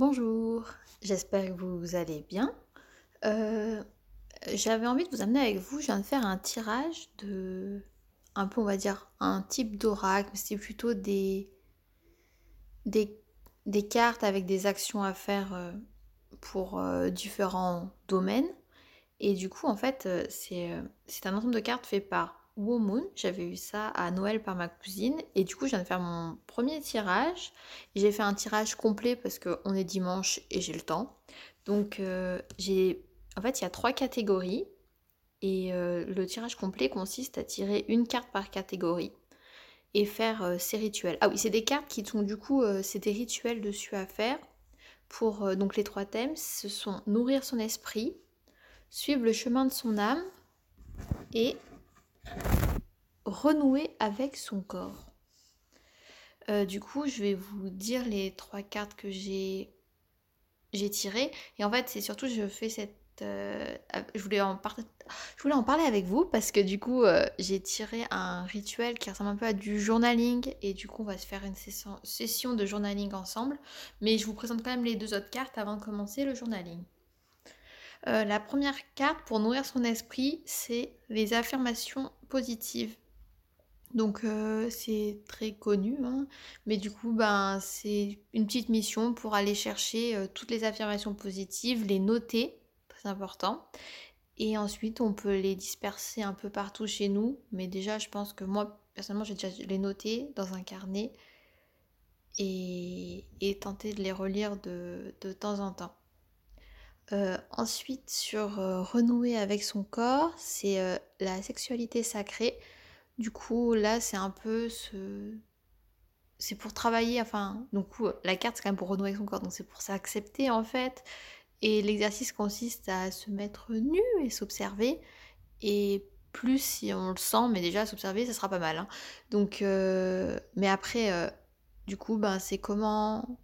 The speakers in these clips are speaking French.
Bonjour, j'espère que vous allez bien. Euh, j'avais envie de vous amener avec vous, je viens de faire un tirage de un peu on va dire un type d'oracle, c'est plutôt des, des, cartes avec des actions à faire euh, pour euh, différents domaines. Et du coup en fait c'est c'est un ensemble de cartes fait par Womoon. J'avais eu ça à Noël par ma cousine. Et du coup je viens de faire mon premier tirage. J'ai fait un tirage complet parce qu'on est dimanche et j'ai le temps. Donc euh, j'ai en fait il y a trois catégories. Et euh, le tirage complet consiste à tirer une carte par catégorie et faire euh, ces rituels. Ah oui, c'est des cartes qui sont du coup, euh, c'est des rituels dessus à faire. Pour donc les trois thèmes, ce sont nourrir son esprit, suivre le chemin de son âme et renouer avec son corps. Euh, du coup, je vais vous dire les trois cartes que j'ai tirées. Et en fait, c'est surtout, je fais cette... euh, je, voulais en parler avec vous parce que du coup, euh, j'ai tiré un rituel qui ressemble un peu à du journaling. Et du coup, on va se faire une session de journaling ensemble. Mais je vous présente quand même les deux autres cartes avant de commencer le journaling. Euh, la première carte pour nourrir son esprit, c'est les affirmations positives. Donc euh, c'est très connu, hein, mais du coup ben c'est une petite mission pour aller chercher euh, toutes les affirmations positives, les noter, très important, et ensuite on peut les disperser un peu partout chez nous. Mais déjà je pense que moi personnellement j'ai déjà les noter dans un carnet et, et tenter de les relire de, de temps en temps. Euh, ensuite, sur euh, renouer avec son corps, c'est euh, la sexualité sacrée. Du coup, là, c'est un peu ce... C'est pour travailler, enfin, la carte, c'est quand même pour renouer avec son corps, donc c'est pour s'accepter, en fait. Et l'exercice consiste à se mettre nu et s'observer. Et plus si on le sent, mais déjà s'observer, ça sera pas mal. hein. Donc, mais après, du coup, ben, c'est comment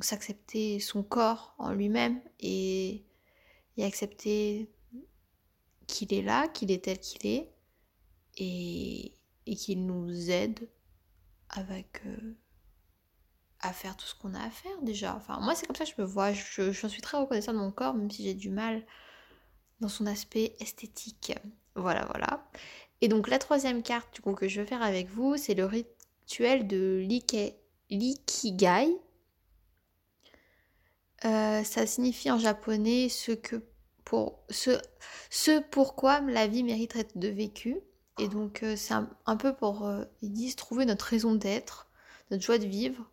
s'accepter son corps en lui-même et, accepter qu'il est là, qu'il est tel qu'il est et, qu'il nous aide avec euh, à faire tout ce qu'on a à faire déjà. Enfin, moi c'est comme ça que je me vois, je, suis très reconnaissante de mon corps même si j'ai du mal dans son aspect esthétique. Voilà, voilà. Et donc la troisième carte que je vais faire avec vous, c'est le rituel de l'ikigai. Euh, ça signifie en japonais ce que pour ce, ce pourquoi la vie mérite d'être de vécue. Et donc euh, c'est un, peu pour euh, ils disent trouver notre raison d'être, notre joie de vivre,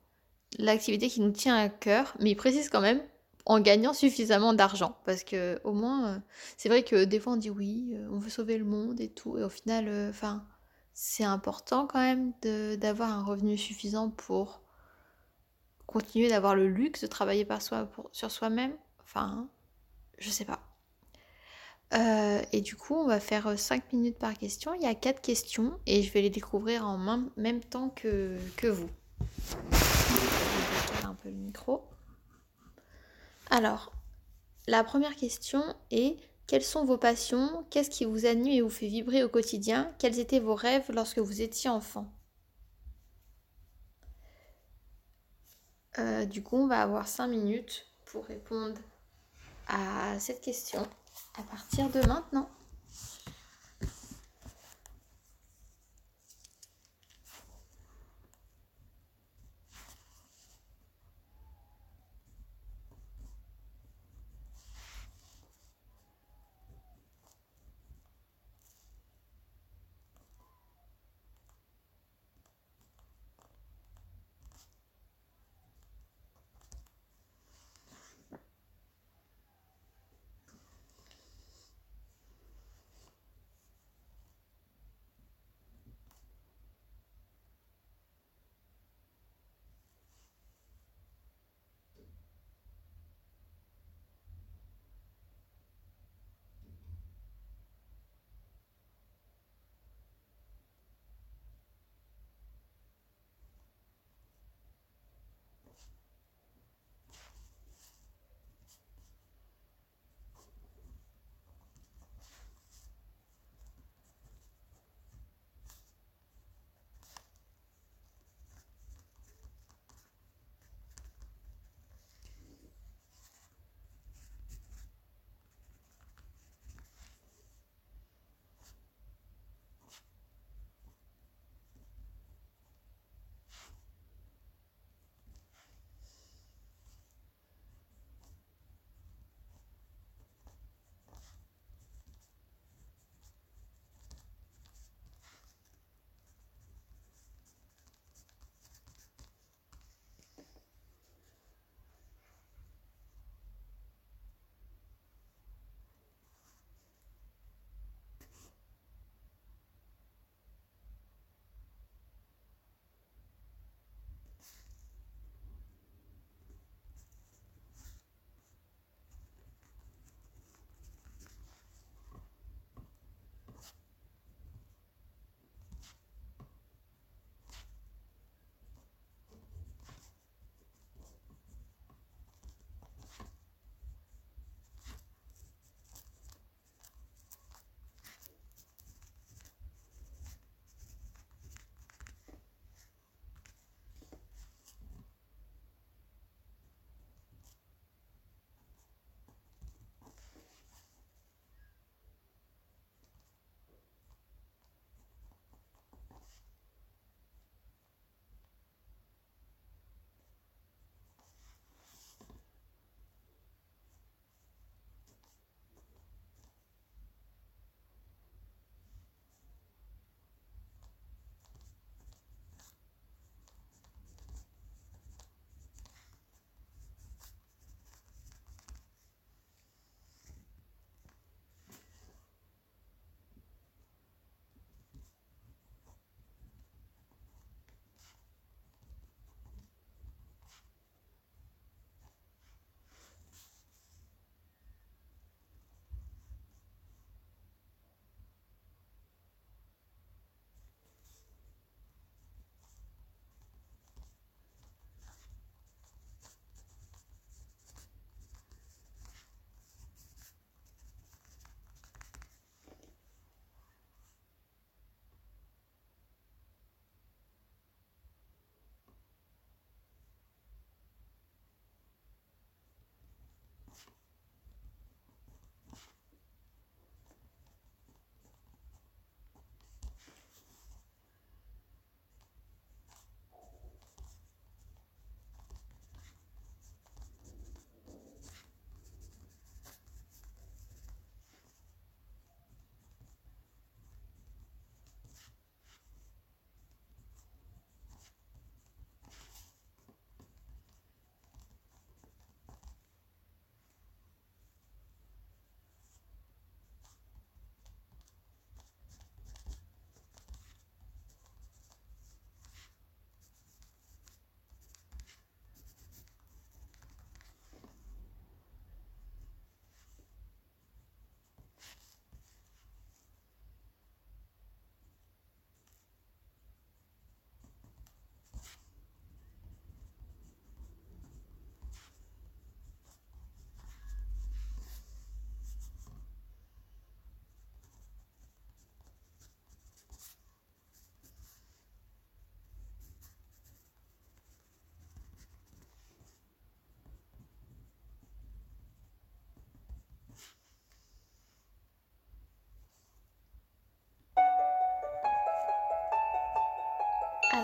l'activité qui nous tient à cœur, mais ils précisent quand même en gagnant suffisamment d'argent parce que au moins euh, c'est vrai que des fois on dit oui, on veut sauver le monde et tout et au final enfin c'est important quand même d'avoir un revenu suffisant pour continuer d'avoir le luxe de travailler sur soi-même. Enfin, je sais pas. Euh, et du coup, on va faire euh, 5 minutes par question. Il y a 4 questions et je vais les découvrir en même, temps que, que vous. Je vais un peu le micro. Alors, la première question est quelles sont vos passions? Qu'est-ce qui vous anime et vous fait vibrer au quotidien? Quels étaient vos rêves lorsque vous étiez enfant? Euh, Du coup, on va avoir 5 minutes pour répondre à cette question à partir de maintenant.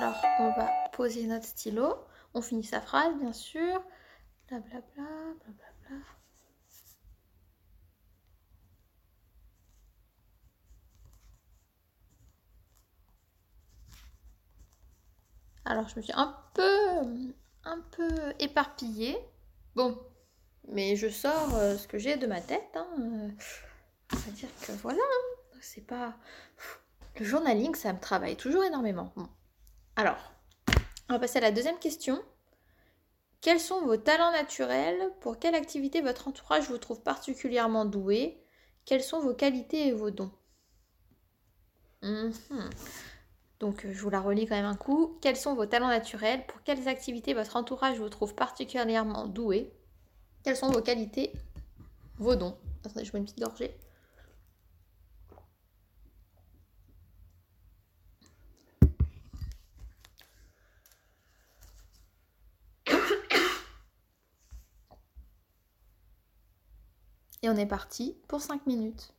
Alors, on va poser notre stylo. On finit sa phrase, bien sûr. Blablabla, blablabla. Alors, je me suis un peu, un peu éparpillée. Bon, mais je sors euh, ce que j'ai de ma tête. Hein. Euh, dire que voilà, hein. c'est pas. Le journaling, ça me travaille toujours énormément. Alors, on va passer à la deuxième question. Quels sont vos talents naturels? Pour quelle activité votre entourage vous trouve particulièrement doué? Quelles sont vos qualités et vos dons? Mhm. Donc euh, je vous la relis quand même un coup. Quels sont vos talents naturels? Pour quelles activités votre entourage vous trouve particulièrement doué? Quelles sont vos qualités? Vos dons Attendez, je mets une petite gorgée. Et on est parti pour 5 minutes.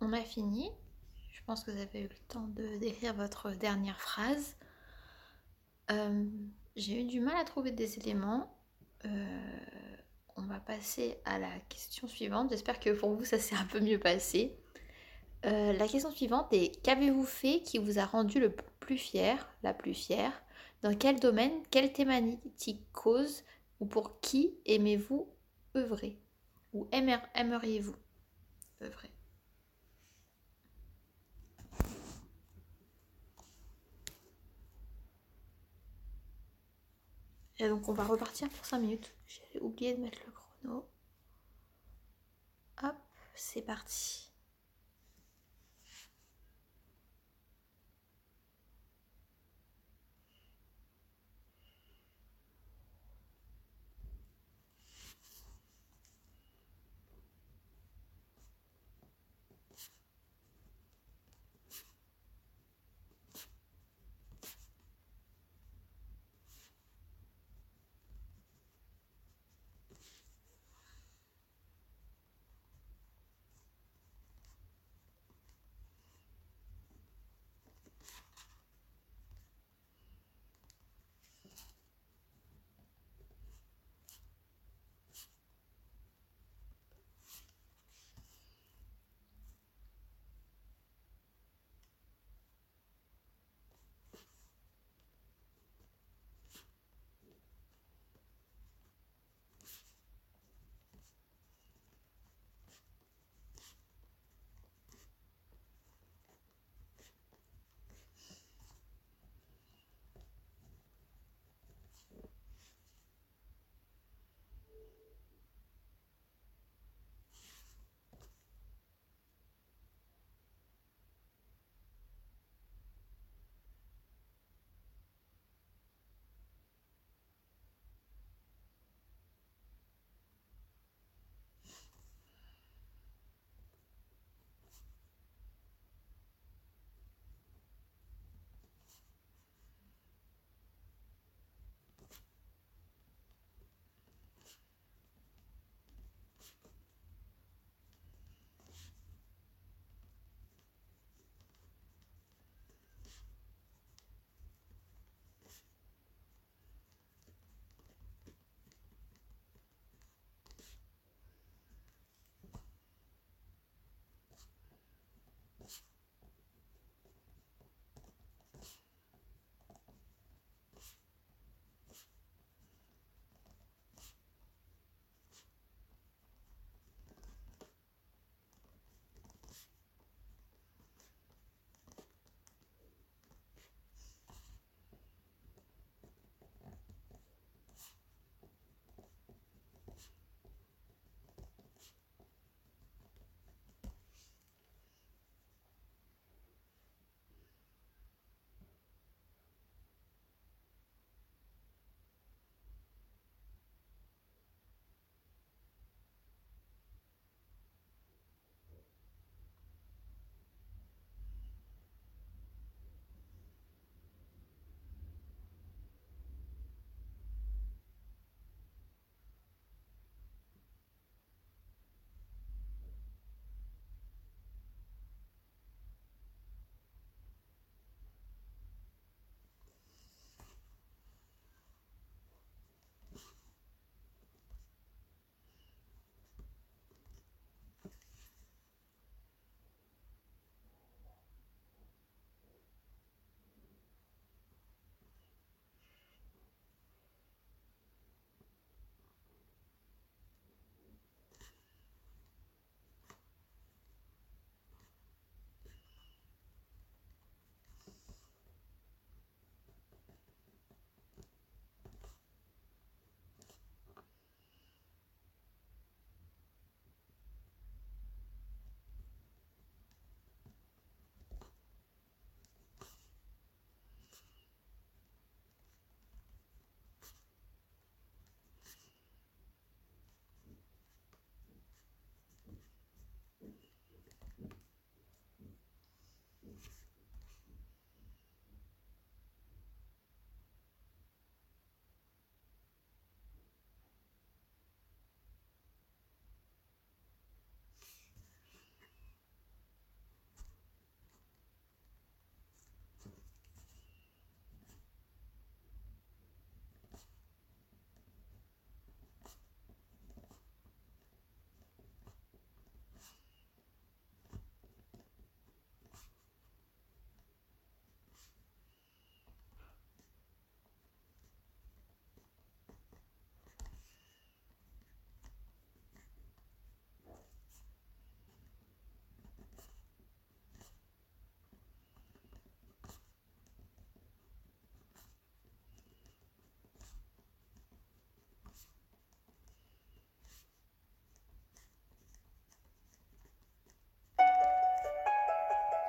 On a fini. Je pense que vous avez eu le temps de d'écrire votre dernière phrase. Euh, j'ai eu du mal à trouver des éléments. Euh, on va passer à la question suivante. J'espère que pour vous ça s'est un peu mieux passé. Euh, la question suivante est qu'avez-vous fait qui vous a rendu le plus fier, la plus fière? Dans quel domaine, quelle thématique cause ou pour qui aimez-vous œuvrer? Ou aimeriez-vous œuvrer? Et donc on va repartir pour 5 minutes. J'ai oublié de mettre le chrono. Hop, c'est parti.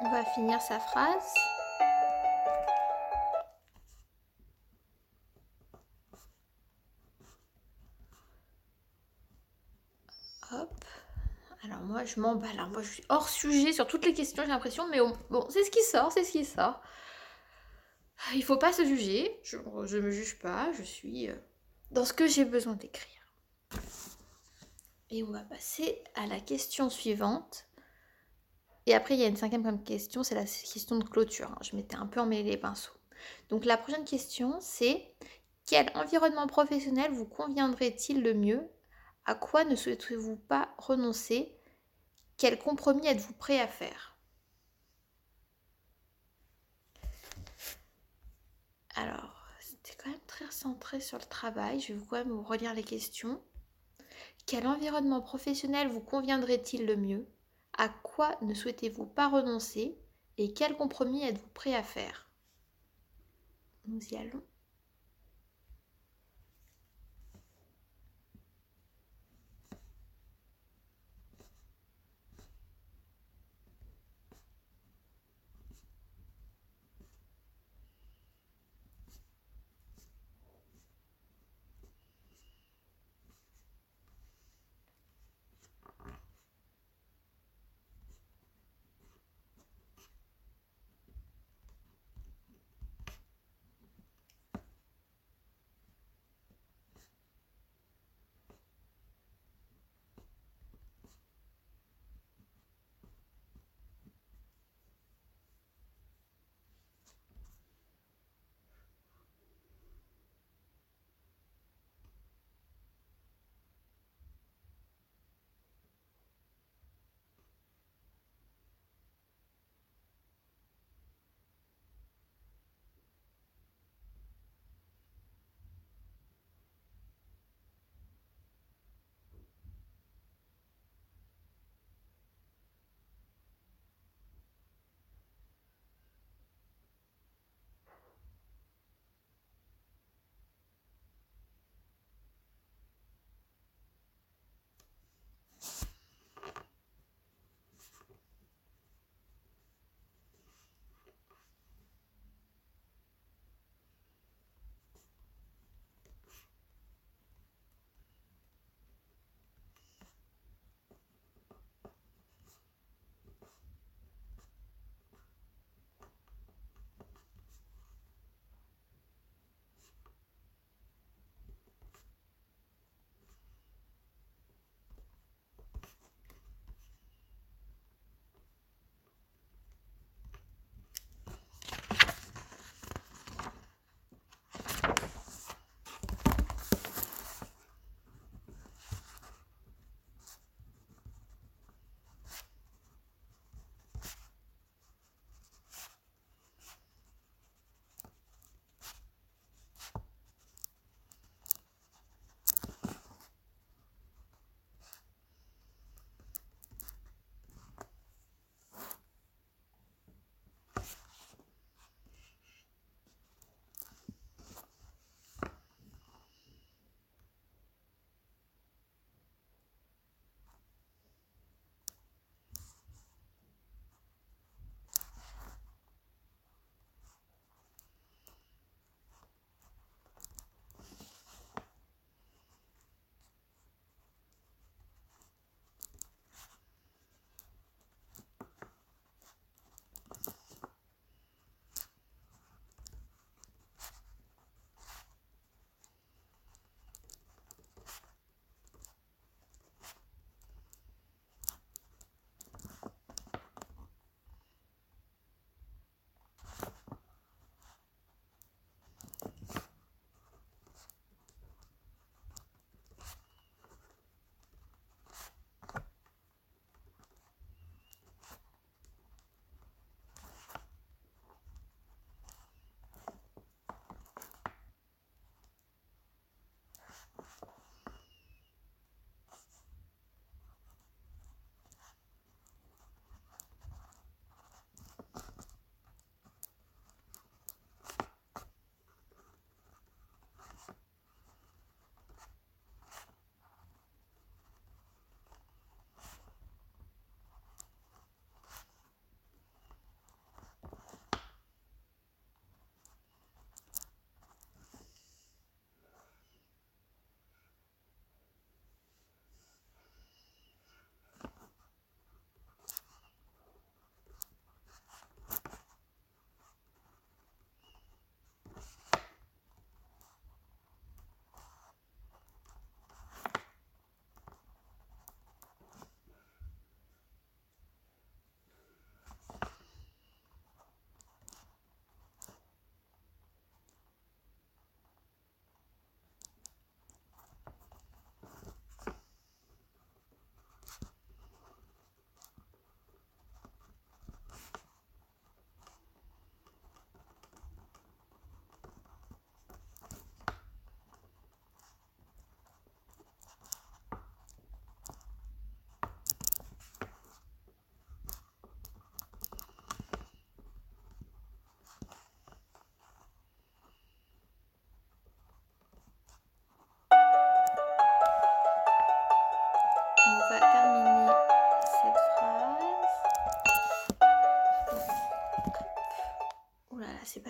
On va finir sa phrase. Hop. Alors moi je m'emballe. Moi je suis hors sujet sur toutes les questions, j'ai l'impression, mais bon, c'est ce qui sort, c'est ce qui sort. Il faut pas se juger. Je ne me juge pas. Je suis euh, dans ce que j'ai besoin d'écrire. Et on va passer à la question suivante. Et après, il y a une cinquième question, c'est la question de clôture. Hein. Je m'étais un peu emmêlé les pinceaux. Donc la prochaine question, c'est quel environnement professionnel vous conviendrait-il le mieux? À quoi ne souhaitez-vous pas renoncer? Quel compromis êtes-vous prêt à faire? Alors, c'était quand même très centré sur le travail. Je vais quand même vous relire les questions. Quel environnement professionnel vous conviendrait-il le mieux? À quoi ne souhaitez-vous pas renoncer Et quel compromis êtes-vous prêt à faire? Nous y allons.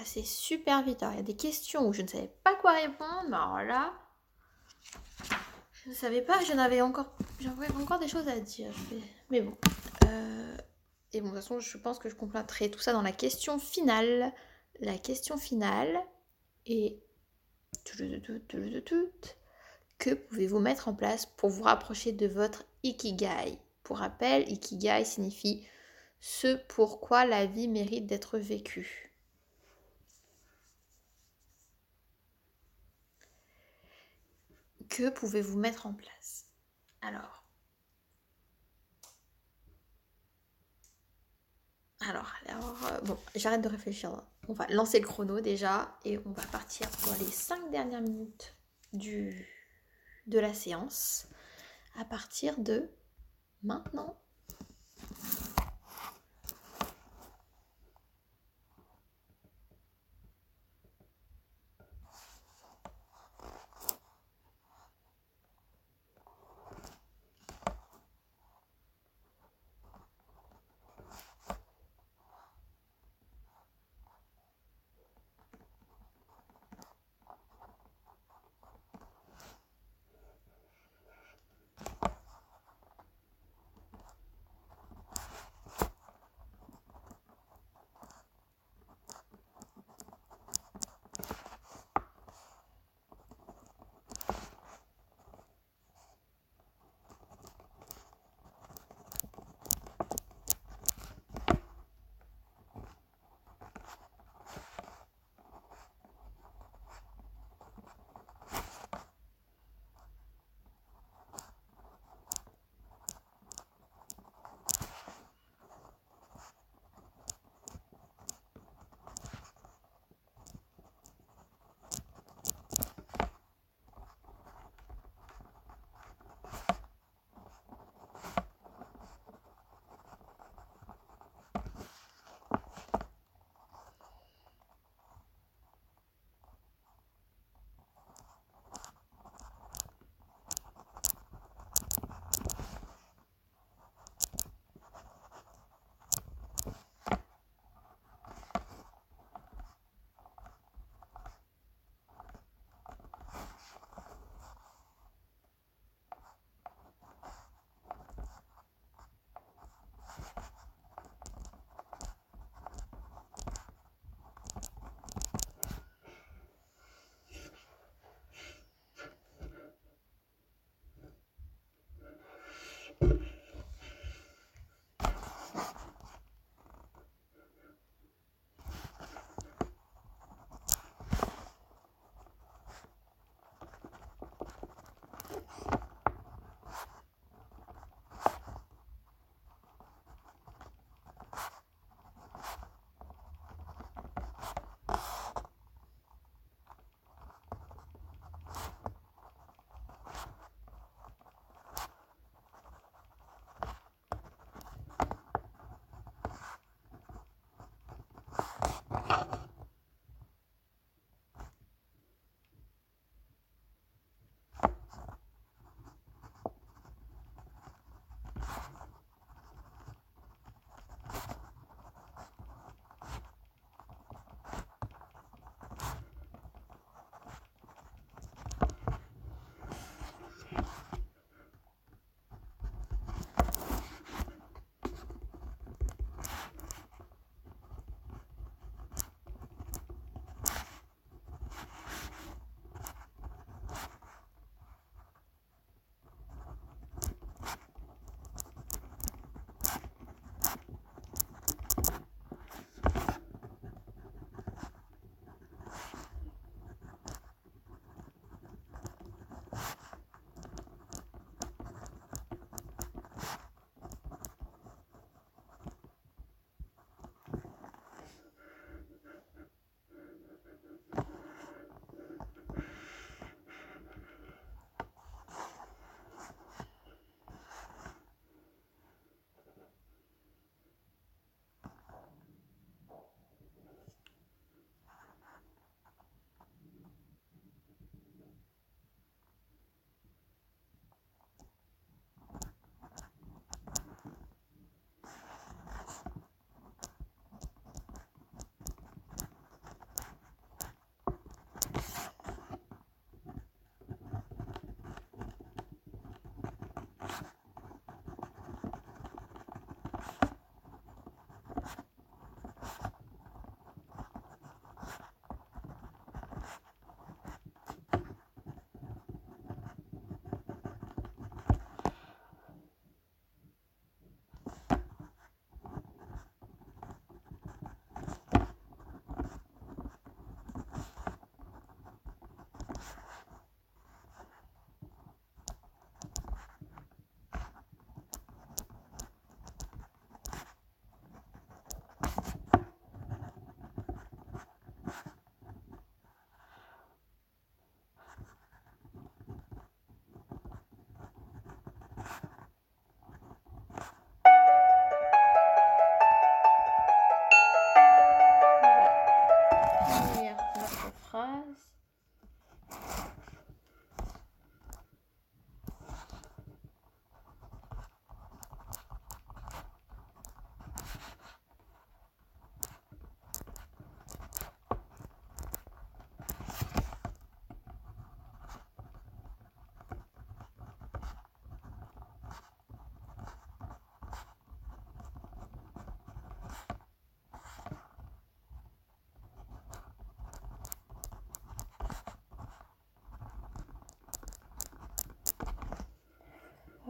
Passé super vite. Alors, il y a des questions où je ne savais pas quoi répondre, alors là, je ne savais pas, j'en avais encore, j'avais encore des choses à dire. Mais bon. Euh, et bon, de toute façon, je pense que je compléterai tout ça dans la question finale. La question finale est que pouvez-vous mettre en place pour vous rapprocher de votre ikigai? Pour rappel, ikigai signifie ce pourquoi la vie mérite d'être vécue. Que pouvez-vous mettre en place? Alors, alors, alors euh, bon, j'arrête de réfléchir. On va lancer le chrono déjà et on va partir pour les 5 dernières minutes du, de la séance à partir de maintenant.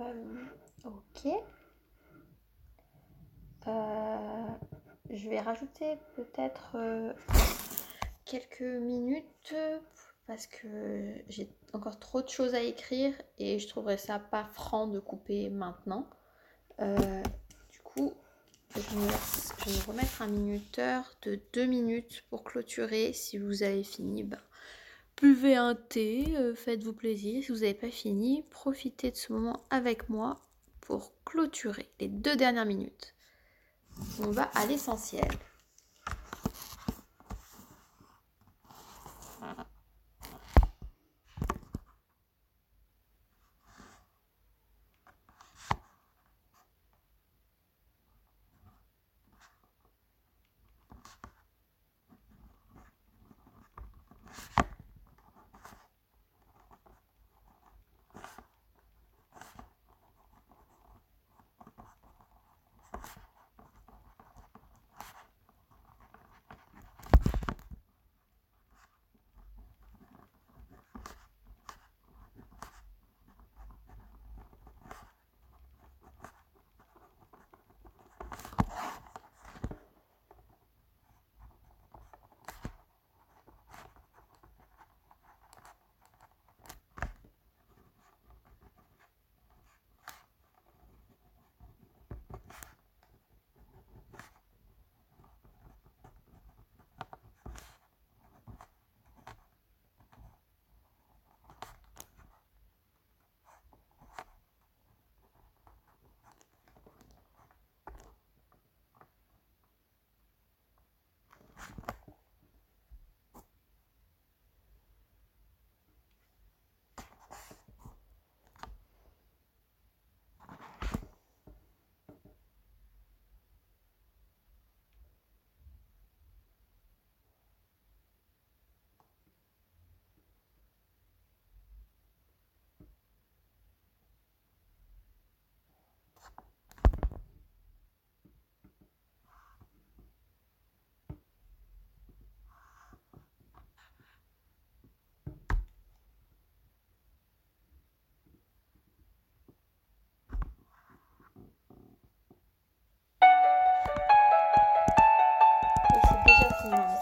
Euh, ok. Euh, je vais rajouter peut-être euh, quelques minutes parce que j'ai encore trop de choses à écrire et je trouverais ça pas franc de couper maintenant. du coup, je vais, me remettre un minuteur de deux minutes pour clôturer. Si vous avez fini, ben, buvez un thé, euh, faites-vous plaisir. Si vous n'avez pas fini, profitez de ce moment avec moi pour clôturer les deux dernières minutes. On va à l'essentiel.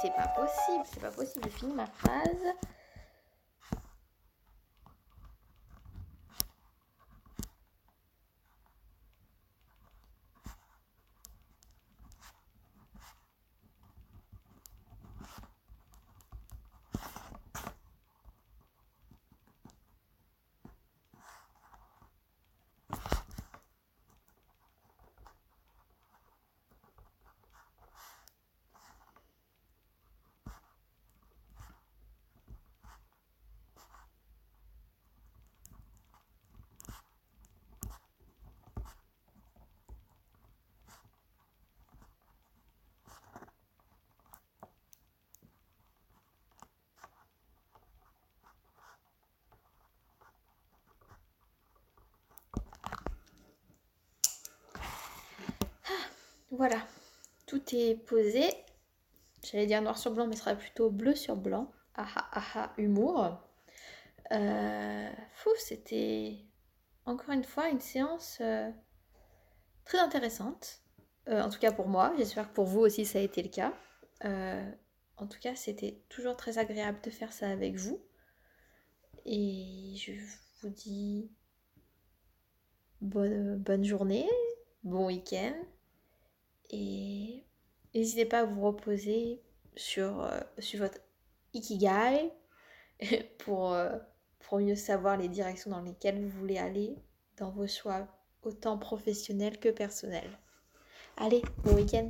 C'est pas possible, c'est pas possible, je finis ma phrase. Voilà, tout est posé. J'allais dire noir sur blanc, mais ce sera plutôt bleu sur blanc. Ah ah ah, ah humour. Euh, fou, c'était encore une fois une séance euh, très intéressante. Euh, en tout cas pour moi, j'espère que pour vous aussi ça a été le cas. en tout cas, c'était toujours très agréable de faire ça avec vous. Et je vous dis bonne journée, bon week-end. Et n'hésitez pas à vous reposer sur, euh, sur votre ikigai pour, euh, pour mieux savoir les directions dans lesquelles vous voulez aller dans vos choix autant professionnels que personnels. Allez, bon week-end